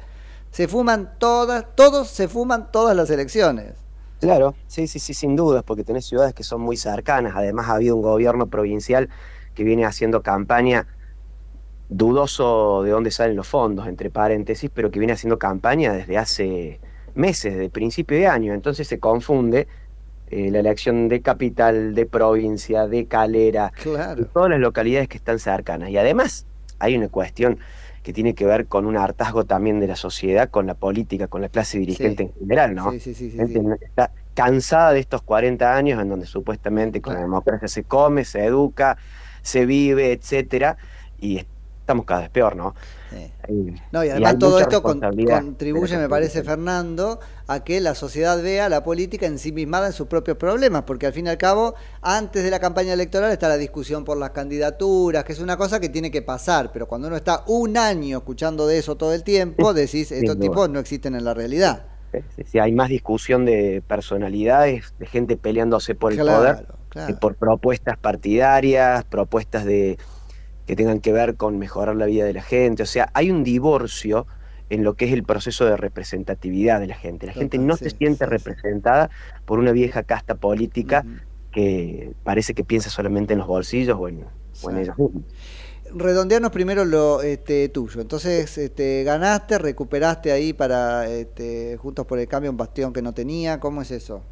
Se fuman todas, todos se fuman todas las elecciones. Claro, sí, sí, sí, sin dudas, porque tenés ciudades que son muy cercanas. Además, ha habido un gobierno provincial que viene haciendo campaña dudoso de dónde salen los fondos, entre paréntesis, pero que viene haciendo campaña desde hace meses, desde principio de año. Entonces se confunde eh, la elección de capital, de provincia, de calera, Claro. todas las localidades que están cercanas. Y además hay una cuestión que tiene que ver con un hartazgo también de la sociedad, con la política, con la clase dirigente en general, ¿no? Sí, sí, sí, sí, Gente Está cansada de estos 40 años en donde supuestamente con la democracia se come, se educa, se vive, etcétera, y estamos cada vez peor, ¿no? Eh, No, y además todo esto con- contribuye, me parece. Fernando, a que la sociedad vea la política ensimismada en sus propios problemas, porque al fin y al cabo, antes de la campaña electoral está la discusión por las candidaturas, que es una cosa que tiene que pasar, pero cuando uno está un año escuchando de eso todo el tiempo, decís, estos tipos no existen en la realidad. Sí, sí, hay más discusión de personalidades, de gente peleándose por el Claro, poder, claro. que por propuestas partidarias, propuestas de que tengan que ver con mejorar la vida de la gente. O sea, hay un divorcio en lo que es el proceso de representatividad de la gente. La gente no se siente representada por una vieja casta política que parece que piensa solamente en los bolsillos o en, o en ellos mismos. Redondearnos primero lo este, tuyo. Entonces, este, ganaste, recuperaste ahí para este, Juntos por el Cambio un bastión que no tenía. ¿Cómo es eso?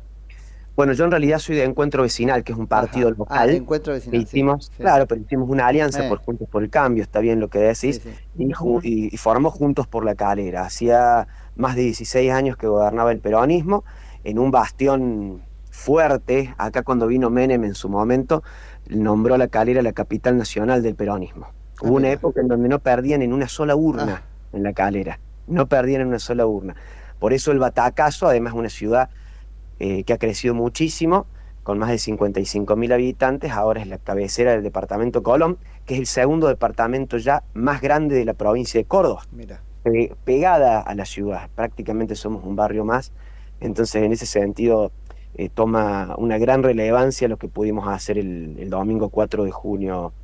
Bueno, yo en realidad soy de Encuentro Vecinal, que es un partido Ajá. local. Ah, Encuentro Vecinal, que hicimos, sí, sí. Claro, pero hicimos una alianza Eh. por Juntos por el Cambio, está bien lo que decís, Y, y- y formamos Juntos por la Calera. Hacía más de 16 años que gobernaba el peronismo, en un bastión fuerte. Acá cuando vino Menem en su momento, nombró la Calera la capital nacional del peronismo. Hubo una época en donde no perdían en una sola urna en la Calera, no perdían en una sola urna. Por eso el Batacazo, además una ciudad eh, que ha crecido muchísimo, con más de 55 mil habitantes, ahora es la cabecera del departamento Colón, que es el segundo departamento ya más grande de la provincia de Córdoba, Mira. pe- pegada a la ciudad, prácticamente somos un barrio más, entonces en ese sentido eh, toma una gran relevancia lo que pudimos hacer el, el domingo 4 de junio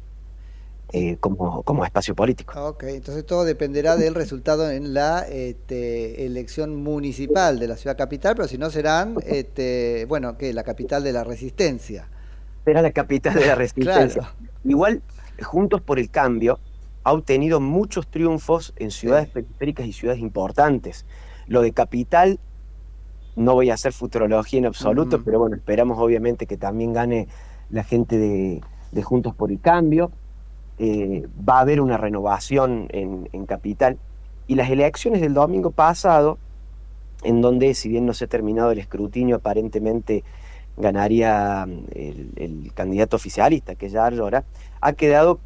eh, como, como espacio político. Ok, entonces todo dependerá del resultado en la este, elección municipal de la ciudad capital, pero si no serán, este, bueno, que la capital de la resistencia. Era la capital de la *laughs* resistencia. Claro. Igual, Juntos por el Cambio ha obtenido muchos triunfos en ciudades periféricas y ciudades importantes. Lo de capital, no voy a hacer futurología en absoluto, Ujú. pero bueno, esperamos obviamente que también gane la gente de, de Juntos por el Cambio. Eh, va a haber una renovación en, en capital. Y las elecciones del domingo pasado, en donde, si bien no se ha terminado el escrutinio, aparentemente ganaría mm, el, el candidato oficialista, que es Yar Llora, ha quedado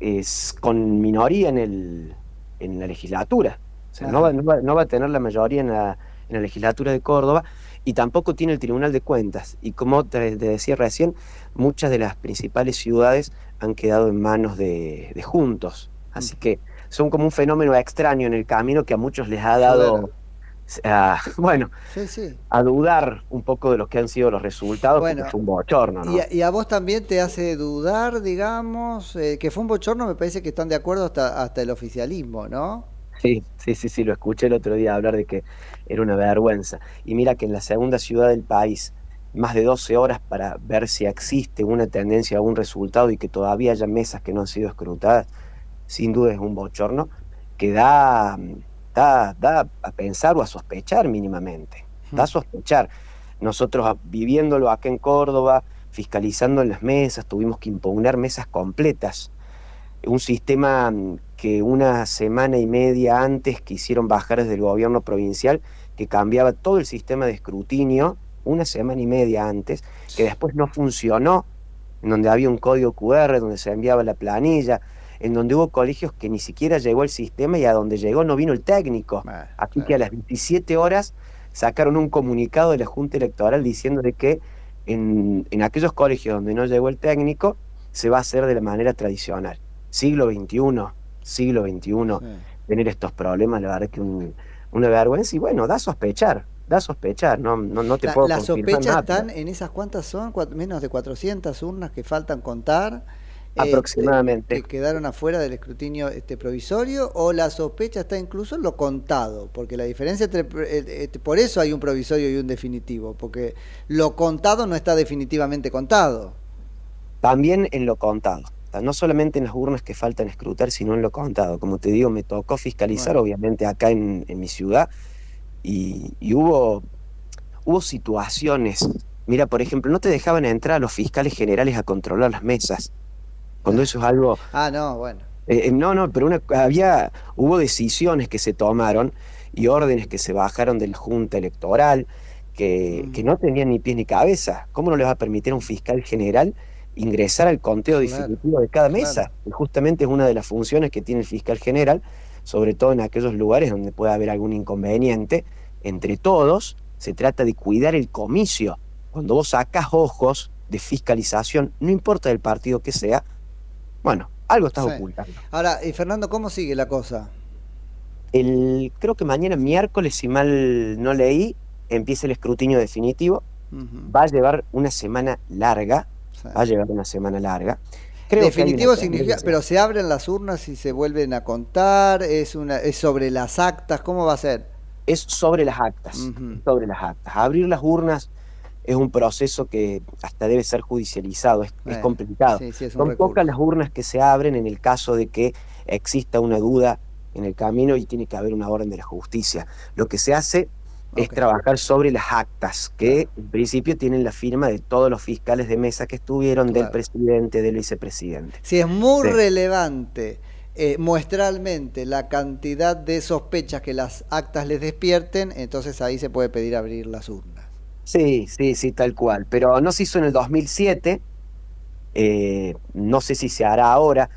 es, con minoría en, el, en la legislatura. O sea, no va, no, va, no va a tener la mayoría en la, en la legislatura de Córdoba. y tampoco tiene el Tribunal de Cuentas. Y como te decía recién, muchas de las principales ciudades han quedado en manos de, de juntos. Así que son como un fenómeno extraño en el camino que a muchos les ha dado, ah, *laughs* bueno, Sí, sí. a dudar un poco de lo que han sido los resultados, Bueno, porque fue un bochorno, ¿no? Y, a, y a vos también te hace dudar, digamos, eh, que fue un bochorno, me parece que están de acuerdo hasta, hasta el oficialismo, ¿no? Sí, sí, sí, sí, lo escuché el otro día hablar de que era una vergüenza. Y mira que en la segunda ciudad del país, más de 12 horas para ver si existe una tendencia a un resultado y que todavía haya mesas que no han sido escrutadas, sin duda es un bochorno que da, da, da a pensar o a sospechar mínimamente. Da a sospechar. Nosotros viviéndolo acá en Córdoba, fiscalizando en las mesas, tuvimos que impugnar mesas completas un sistema que una semana y media antes quisieron bajar desde el gobierno provincial, que cambiaba todo el sistema de escrutinio, una semana y media antes, que después no funcionó, en donde había un código QR, donde se enviaba la planilla, en donde hubo colegios que ni siquiera llegó el sistema y a donde llegó no vino el técnico. Aquí que a las 27 horas sacaron un comunicado de la Junta Electoral diciendo de que en, en aquellos colegios donde no llegó el técnico se va a hacer de la manera tradicional. Siglo XXI, siglo XXI, tener estos problemas, la verdad que un- una vergüenza y bueno, da a sospechar, da a sospechar, no, no, no te La- puedo las sospechas nada. están en esas cuantas son, Cuat- menos de 400 urnas que faltan contar. este, Aproximadamente. que quedaron afuera del escrutinio este provisorio o la sospecha está incluso en lo contado, porque la diferencia entre eh, este, por eso hay un provisorio y un definitivo, porque lo contado no está definitivamente contado. También en lo contado. No solamente en las urnas que faltan escrutar, sino en lo contado. Como te digo, me tocó fiscalizar, obviamente, acá en, en mi ciudad, y, y hubo, hubo situaciones. Mira, por ejemplo, no te dejaban entrar a los fiscales generales a controlar las mesas. Cuando eso es algo Ah, no, bueno. Eh, eh, no, no, pero una- había, hubo decisiones que se tomaron y órdenes que se bajaron de la Junta Electoral que, que no tenían ni pies ni cabeza. ¿Cómo no le va a permitir a un fiscal general ingresar al conteo Claro, definitivo de cada mesa? Y justamente es una de las funciones que tiene el fiscal general, sobre todo en aquellos lugares donde puede haber algún inconveniente. Entre todos, se trata de cuidar el comicio. Cuando vos sacas ojos de fiscalización, no importa del partido que sea, bueno, algo estás Sí. ocultando. Ahora, y Fernando, ¿cómo sigue la cosa? El, creo que mañana miércoles, si mal no leí, empieza el escrutinio definitivo. Va a llevar una semana larga. Va a llevar una semana larga. Creo Definitivo significa, pero se abren las urnas y se vuelven a contar, es una es sobre las actas, ¿cómo va a ser? Es sobre las actas. Sobre las actas. Abrir las urnas es un proceso que hasta debe ser judicializado, es, es complicado. sí, sí, es un Son recurso. pocas las urnas que se abren en el caso de que exista una duda en el camino y tiene que haber una orden de la justicia. Lo que se hace es trabajar sobre las actas, que en principio tienen la firma de todos los fiscales de mesa que estuvieron, del presidente, del vicepresidente. Si es muy Sí. relevante eh, muestralmente la cantidad de sospechas que las actas les despierten, entonces ahí se puede pedir abrir las urnas. Sí, sí, sí, tal cual. Pero no se hizo en el 2007, eh, no sé si se hará ahora.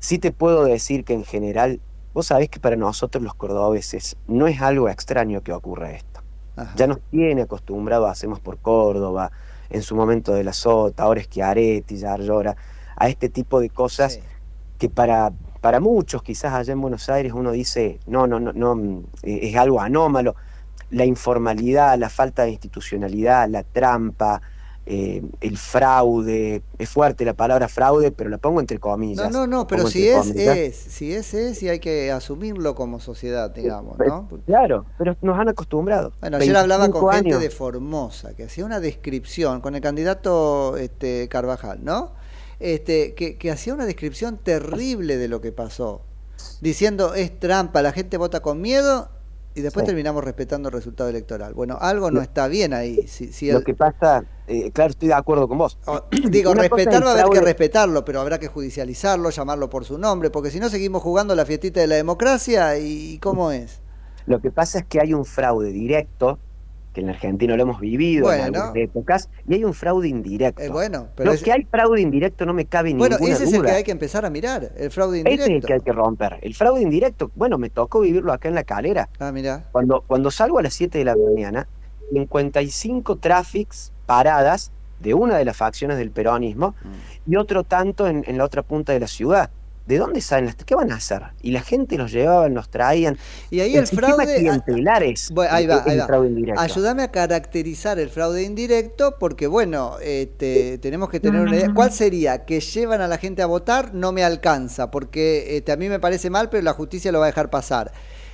Sí te puedo decir que en general, vos sabés que para nosotros los cordobeses no es algo extraño que ocurra esto. Ya nos tiene acostumbrado, hacemos por Córdoba, en su momento de la Sota, ahora Schiaretti, Yarlora, a este tipo de cosas que para, para muchos, quizás allá en Buenos Aires, uno dice, no, no, no, no, eh, es algo anómalo. La informalidad, la falta de institucionalidad, la trampa, eh, el fraude, es fuerte la palabra fraude, pero la pongo entre comillas. No, no, no, pero si es, comillas. es, si es, es, y hay que asumirlo como sociedad, digamos, ¿no? Claro, pero nos han acostumbrado. Bueno, ayer hablaba con 25 gente de Formosa que hacía una descripción con el candidato este, Carvajal, ¿no? Este, que, que hacía una descripción terrible de lo que pasó, diciendo es trampa, la gente vota con miedo y después Sí. terminamos respetando el resultado electoral. Bueno, algo no está bien ahí. Si, si Lo el- que pasa, eh, claro, estoy de acuerdo con vos. *clears throat* Digo, Una cosa es respetar el va a haber que respetarlo, pero habrá que judicializarlo, llamarlo por su nombre, porque si no seguimos jugando la fiestita de la democracia y ¿cómo es? Lo que pasa es que hay un fraude directo, que en Argentina lo hemos vivido en Bueno. algunas épocas, y hay un fraude indirecto. Eh, bueno, pero Lo es- que hay fraude indirecto no me cabe Bueno, ninguna ese es el duda. que hay que empezar a mirar, el fraude Ese es el indirecto. que hay que romper. El fraude indirecto, bueno, me tocó vivirlo acá en la calera. Ah, mira. Cuando, cuando salgo a las 7 de la mañana, 55 tráficos paradas de una de las facciones del peronismo y otro tanto en, en la otra punta de la ciudad. ¿De dónde salen las? ¿Qué van a hacer? Y la gente los llevaban, los traían. Y ahí el, sistema fraude. clientelar es, Bueno, ahí va, es ahí el va. fraude indirecto. Ayúdame a caracterizar el fraude indirecto, porque bueno, este, tenemos que tener una idea. ¿Cuál sería? Que llevan a la gente a votar, no me alcanza, porque este, a mí me parece mal, pero la justicia lo va a dejar pasar.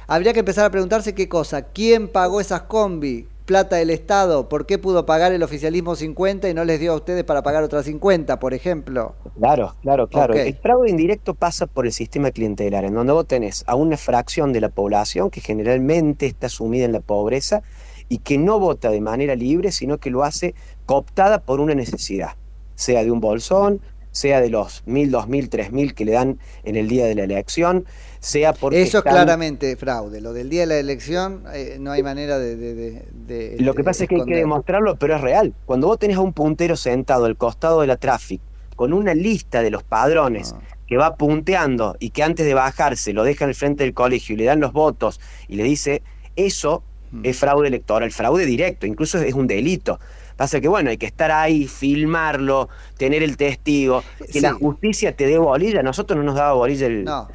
Habría que empezar a preguntarse qué cosa. ¿Quién pagó esas combi? Plata del Estado. ¿Por qué pudo pagar el oficialismo 50 y no les dio a ustedes para pagar otras 50, por ejemplo? Claro, claro, claro. El fraude indirecto pasa por el sistema clientelar, en donde vos tenés a una fracción de la población que generalmente está sumida en la pobreza y que no vota de manera libre, sino que lo hace cooptada por una necesidad, sea de un bolsón, sea de los mil, dos mil, tres mil que le dan en el día de la elección, sea porque Eso es están- claramente fraude. Lo del día de la elección eh, no hay manera de... de- de- de- Lo que pasa es que hay que demostrarlo, pero es real. Cuando vos tenés a un puntero sentado al costado de la tráfico con una lista de los padrones que va punteando y que antes de bajarse lo deja en el frente del colegio y le dan los votos y le dice, eso es fraude electoral, fraude directo, incluso es un delito. Pasa que bueno, hay que estar ahí, filmarlo, tener el testigo, que la justicia te dé bolilla. A nosotros no nos daba bolilla el, No.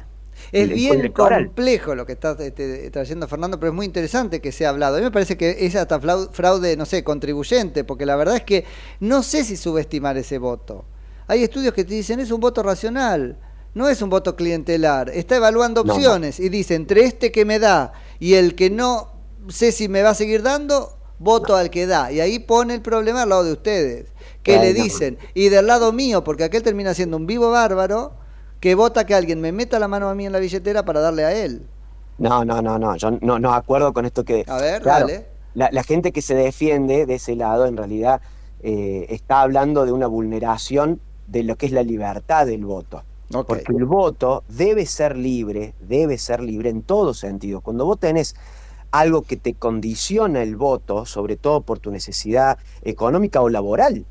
Es el bien complejo lo que está este, trayendo Fernando, pero es muy interesante que sea hablado. A mí me parece que es hasta fraude, no sé, contribuyente, porque la verdad es que no sé si subestimar ese voto. Hay estudios que te dicen es un voto racional, no es un voto clientelar. Está evaluando No, no. opciones y dice entre este que me da y el que no sé si me va a seguir dando, voto al que da. Y ahí pone el problema al lado de ustedes, que le no. dicen, y del lado mío, porque aquel termina siendo un vivo bárbaro, que vota que alguien me meta la mano a mí en la billetera para darle a él. No, no, no, no, yo no, no acuerdo con esto que... A ver, Claro, dale. La, la gente que se defiende de ese lado en realidad eh, está hablando de una vulneración de lo que es la libertad del voto. Porque el voto debe ser libre, debe ser libre en todo sentido. Cuando vos tenés algo que te condiciona el voto, sobre todo por tu necesidad económica o laboral,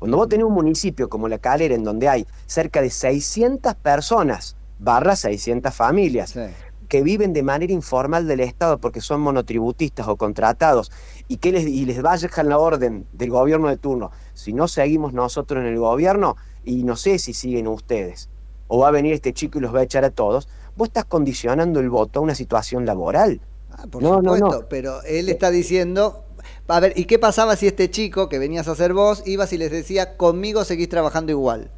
cuando vos tenés un municipio como La Calera, en donde hay cerca de 600 personas, barra 600 familias, que viven de manera informal del Estado porque son monotributistas o contratados, y que les, y les vayan la orden del gobierno de turno, si no seguimos nosotros en el gobierno, y no sé si siguen ustedes, o va a venir este chico y los va a echar a todos, vos estás condicionando el voto a una situación laboral. Ah, Por no, no, supuesto, no. pero él está diciendo, a ver, ¿y qué pasaba si este chico que venías a hacer vos ibas y les decía, conmigo seguís trabajando igual?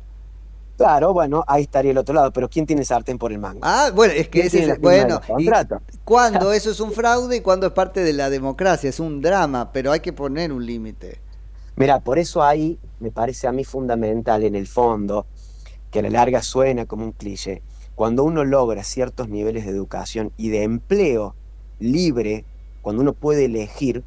Claro, bueno, ahí estaría el otro lado, pero ¿quién tiene sartén por el mango? Ah, bueno, es que ¿Quién ese es, bueno, cuando *laughs* eso es un fraude y cuando es parte de la democracia, es un drama, pero hay que poner un límite. Mira, por eso ahí me parece a mí fundamental en el fondo, que a la larga suena como un cliché, cuando uno logra ciertos niveles de educación y de empleo libre, cuando uno puede elegir,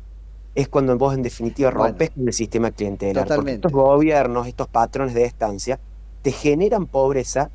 es cuando vos en definitiva Bueno. rompes con el sistema clientelar. Porque estos gobiernos, estos patrones de estancia, te generan pobreza,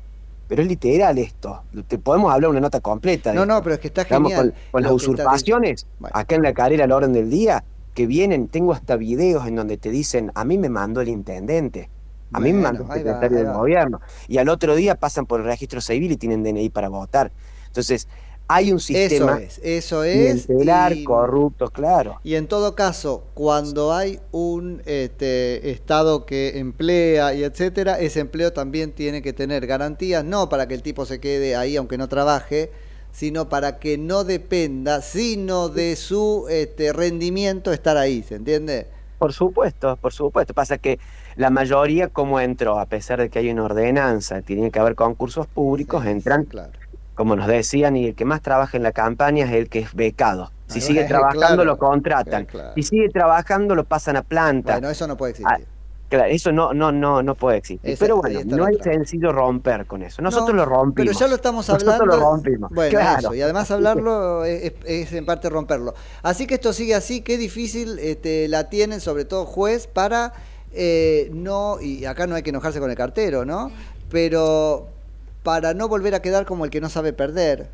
pero es literal esto. Te podemos hablar una nota completa. No, no, pero es que está Digamos, genial. Con, con las usurpaciones, acá en la carrera a la orden del día, que vienen, tengo hasta videos en donde te dicen, a mí me mandó el intendente, a mí me Bueno, mandó el va, secretario del gobierno, y al otro día pasan por el registro civil y tienen DNI para votar. Entonces, hay un sistema Eso es, eso es. y- corrupto, claro. Y en todo caso, cuando hay un este, Estado que emplea y etcétera, ese empleo también tiene que tener garantías, no para que el tipo se quede ahí aunque no trabaje, sino para que no dependa, sino de su este, rendimiento estar ahí, ¿se entiende? Por supuesto, por supuesto. Pasa que la mayoría, como entró, a pesar de que hay una ordenanza, tiene que haber concursos públicos, entran, como nos decían, y el que más trabaja en la campaña es el que es becado. Si sigue trabajando, claro. lo contratan. Claro. Si sigue trabajando, lo pasan a planta. Bueno, eso no puede existir. Ah, claro, eso no, no, no, no puede existir. Esa- Pero bueno, no es sencillo romper con eso. Nosotros No, lo rompimos. Pero ya lo estamos Nosotros hablando. lo rompimos. Bueno, Claro. eso. Y además *laughs* hablarlo es en parte romperlo. Así que esto sigue así. Qué difícil este, la tienen, sobre todo juez, para eh, no. Y acá no hay que enojarse con el cartero, ¿no? Pero para no volver a quedar como el que no sabe perder.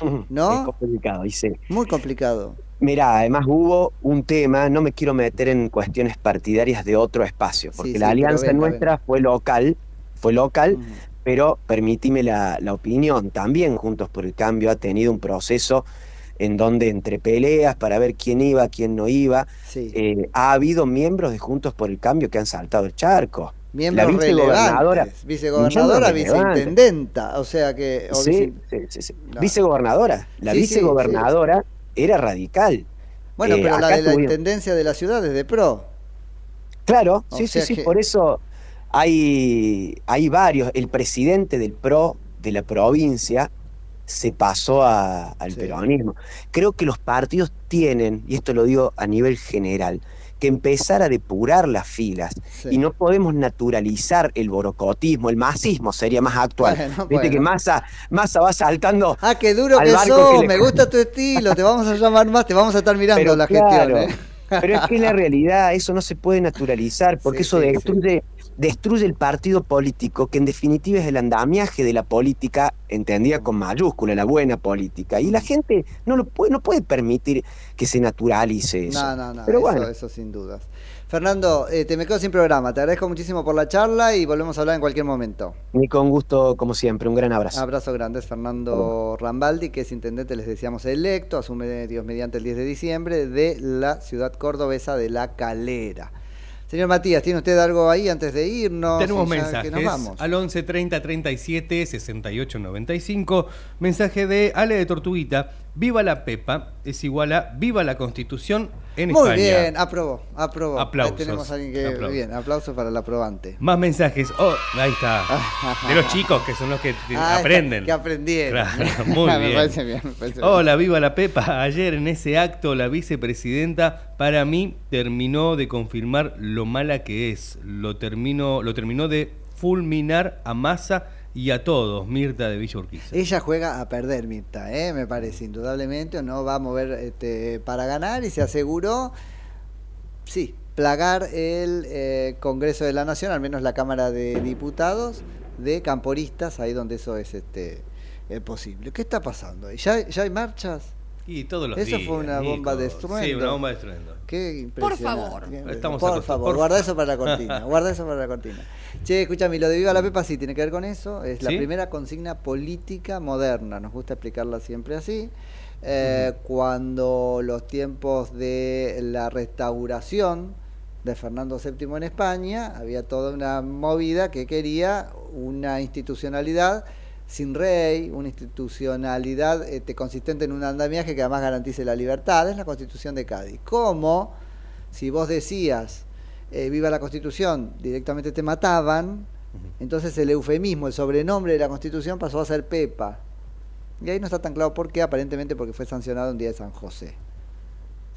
*laughs* ¿No? Es complicado, sí. Muy complicado. Mira, además hubo un tema, no me quiero meter en cuestiones partidarias de otro espacio, porque sí, la alianza nuestra fue local, fue local, pero permitime la, la opinión, también Juntos por el Cambio ha tenido un proceso en donde entre peleas para ver quién iba, quién no iba, eh, ha habido miembros de Juntos por el Cambio que han saltado el charco. Miembros la vicegobernadora, vicegobernadora, viceintendenta, o sea que... Sí, vice- sí, sí, sí. Vicegobernadora. La vicegobernadora era radical. Bueno, Eh, pero la de la tuvimos- intendencia de la ciudad es de PRO. Claro, O sí, sí, sí, por eso hay, hay varios. El presidente del PRO de la provincia se pasó a- al peronismo. Creo que los partidos tienen, y esto lo digo a nivel general, que empezar a depurar las filas. Y no podemos naturalizar el borocotismo, el masismo sería más actual. Bueno, Viste que bueno. Massa, Massa va saltando. Ah, qué duro al que sos, que le- me gusta tu estilo, te vamos a llamar más, te vamos a estar mirando Pero la claro, gestión. ¿eh? Pero es que es la realidad, eso no se puede naturalizar, porque *laughs* Sí, eso sí, destruye, el partido político, que en definitiva es el andamiaje de la política, entendida con mayúscula, la buena política. Y la gente no lo puede, no puede permitir que se naturalice eso. No, no, no, Pero eso, bueno, eso sin dudas. Fernando, eh, te me quedo sin programa, te agradezco muchísimo por la charla y volvemos a hablar en cualquier momento. ni con gusto, como siempre, un gran abrazo. Abrazo grande, es Fernando Rambaldi, que es intendente, les decíamos, electo, asume Dios mediante el 10 de diciembre, de la ciudad cordobesa de La Calera. Señor Matías, ¿tiene usted algo ahí antes de irnos? Tenemos mensajes Que nos vamos. al 11 30 37 68 95. Mensaje de Ale de Tortuguita. Viva la Pepa es igual a Viva la Constitución en Muy España. bien, aprobó, aprobó. Aplausos, Ahí tenemos a alguien que... aplausos. Bien, aplauso para el aprobante. Más mensajes. Oh, ahí está. De los *laughs* chicos que son los que Ah, aprenden. Que aprendieron. Claro, muy *laughs* me bien. parece bien, me parece bien. Hola, viva la Pepa. Ayer en ese acto la vicepresidenta para mí terminó de confirmar lo mala que es. Lo terminó, lo terminó de fulminar a Massa y a todos, Mirta de Villa Urquiza. Ella juega a perder, Mirta, ¿eh? me parece, indudablemente. No va a mover este, para ganar y se aseguró, sí, plagar el eh, Congreso de la Nación, al menos la Cámara de Diputados, de camporistas, ahí donde eso es este, posible. ¿Qué está pasando? ¿Ya, ¿Ya hay marchas? Y todos los Eso días. fue una bomba Nico. de estruendo. Sí, una bomba de estruendo. Qué Por impresionante. favor. Qué Estamos por favor, Por guarda eso para la cortina. *laughs* guarda eso para la cortina. Che, escúchame, lo de Viva la Pepa sí tiene que ver con eso. Es la primera consigna política moderna. Nos gusta explicarla siempre así. Eh, Cuando los tiempos de la restauración de Fernando VII en España, había toda una movida que quería una institucionalidad sin rey, una institucionalidad este, consistente en un andamiaje que además garantice la libertad, es la Constitución de Cádiz. Como si vos decías eh, viva la Constitución, directamente te mataban, entonces el eufemismo, el sobrenombre de la Constitución pasó a ser Pepa. Y ahí no está tan claro por qué, aparentemente porque fue sancionado un día de San José.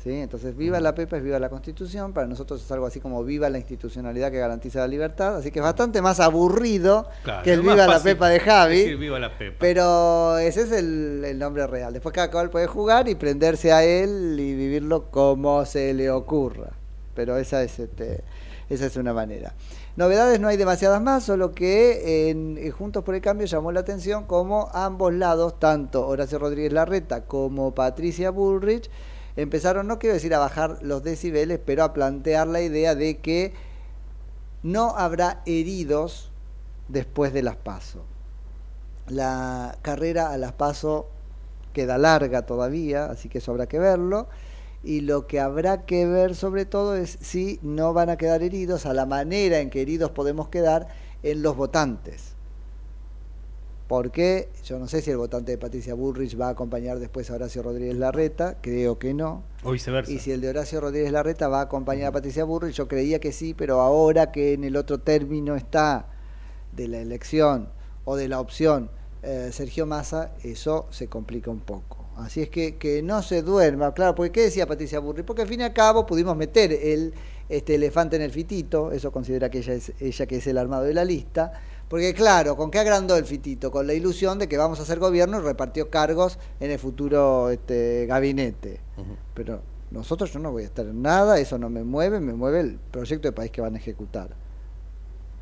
¿Sí? Entonces, viva la Pepa es viva la Constitución, para nosotros es algo así como viva la institucionalidad que garantiza la libertad, así que es bastante más aburrido Claro, que el viva la Pepa de Javi. decir viva la Pepa. Pero ese es el, el nombre real. Después cada cual puede jugar y prenderse a él y vivirlo como se le ocurra. Pero esa es este, esa es una manera. Novedades no hay demasiadas más, solo que en eh, Juntos por el Cambio llamó la atención como ambos lados, tanto Horacio Rodríguez Larreta como Patricia Bullrich, empezaron, no quiero decir a bajar los decibeles, pero a plantear la idea de que no habrá heridos después de las PASO. La carrera a las PASO queda larga todavía, así que eso habrá que verlo. Y lo que habrá que ver sobre todo es si no van a quedar heridos a la manera en que heridos podemos quedar en los votantes. Porque yo no sé si el votante de Patricia Bullrich va a acompañar después a Horacio Rodríguez Larreta, creo que no. O viceversa. Y si el de Horacio Rodríguez Larreta va a acompañar a Patricia Bullrich, yo creía que sí, pero ahora que en el otro término está de la elección o de la opción eh, Sergio Massa, eso se complica un poco. Así es que, que no se duerma, claro, porque ¿qué decía Patricia Burri? Porque al fin y al cabo pudimos meter el este elefante en el fitito, eso considera que ella es ella que es el armado de la lista, porque claro, ¿con qué agrandó el fitito? Con la ilusión de que vamos a hacer gobierno y repartió cargos en el futuro este, gabinete. Pero nosotros yo no voy a estar en nada, eso no me mueve, me mueve el proyecto de país que van a ejecutar.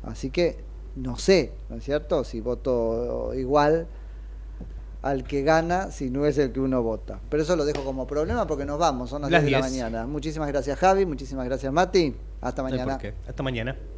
Así que no sé, ¿no es cierto? Si voto igual al que gana si no es el que uno vota. Pero eso lo dejo como problema porque nos vamos, son las, Las 10 de la 10. mañana. Muchísimas gracias Javi, muchísimas gracias Mati. Hasta mañana. Hasta mañana.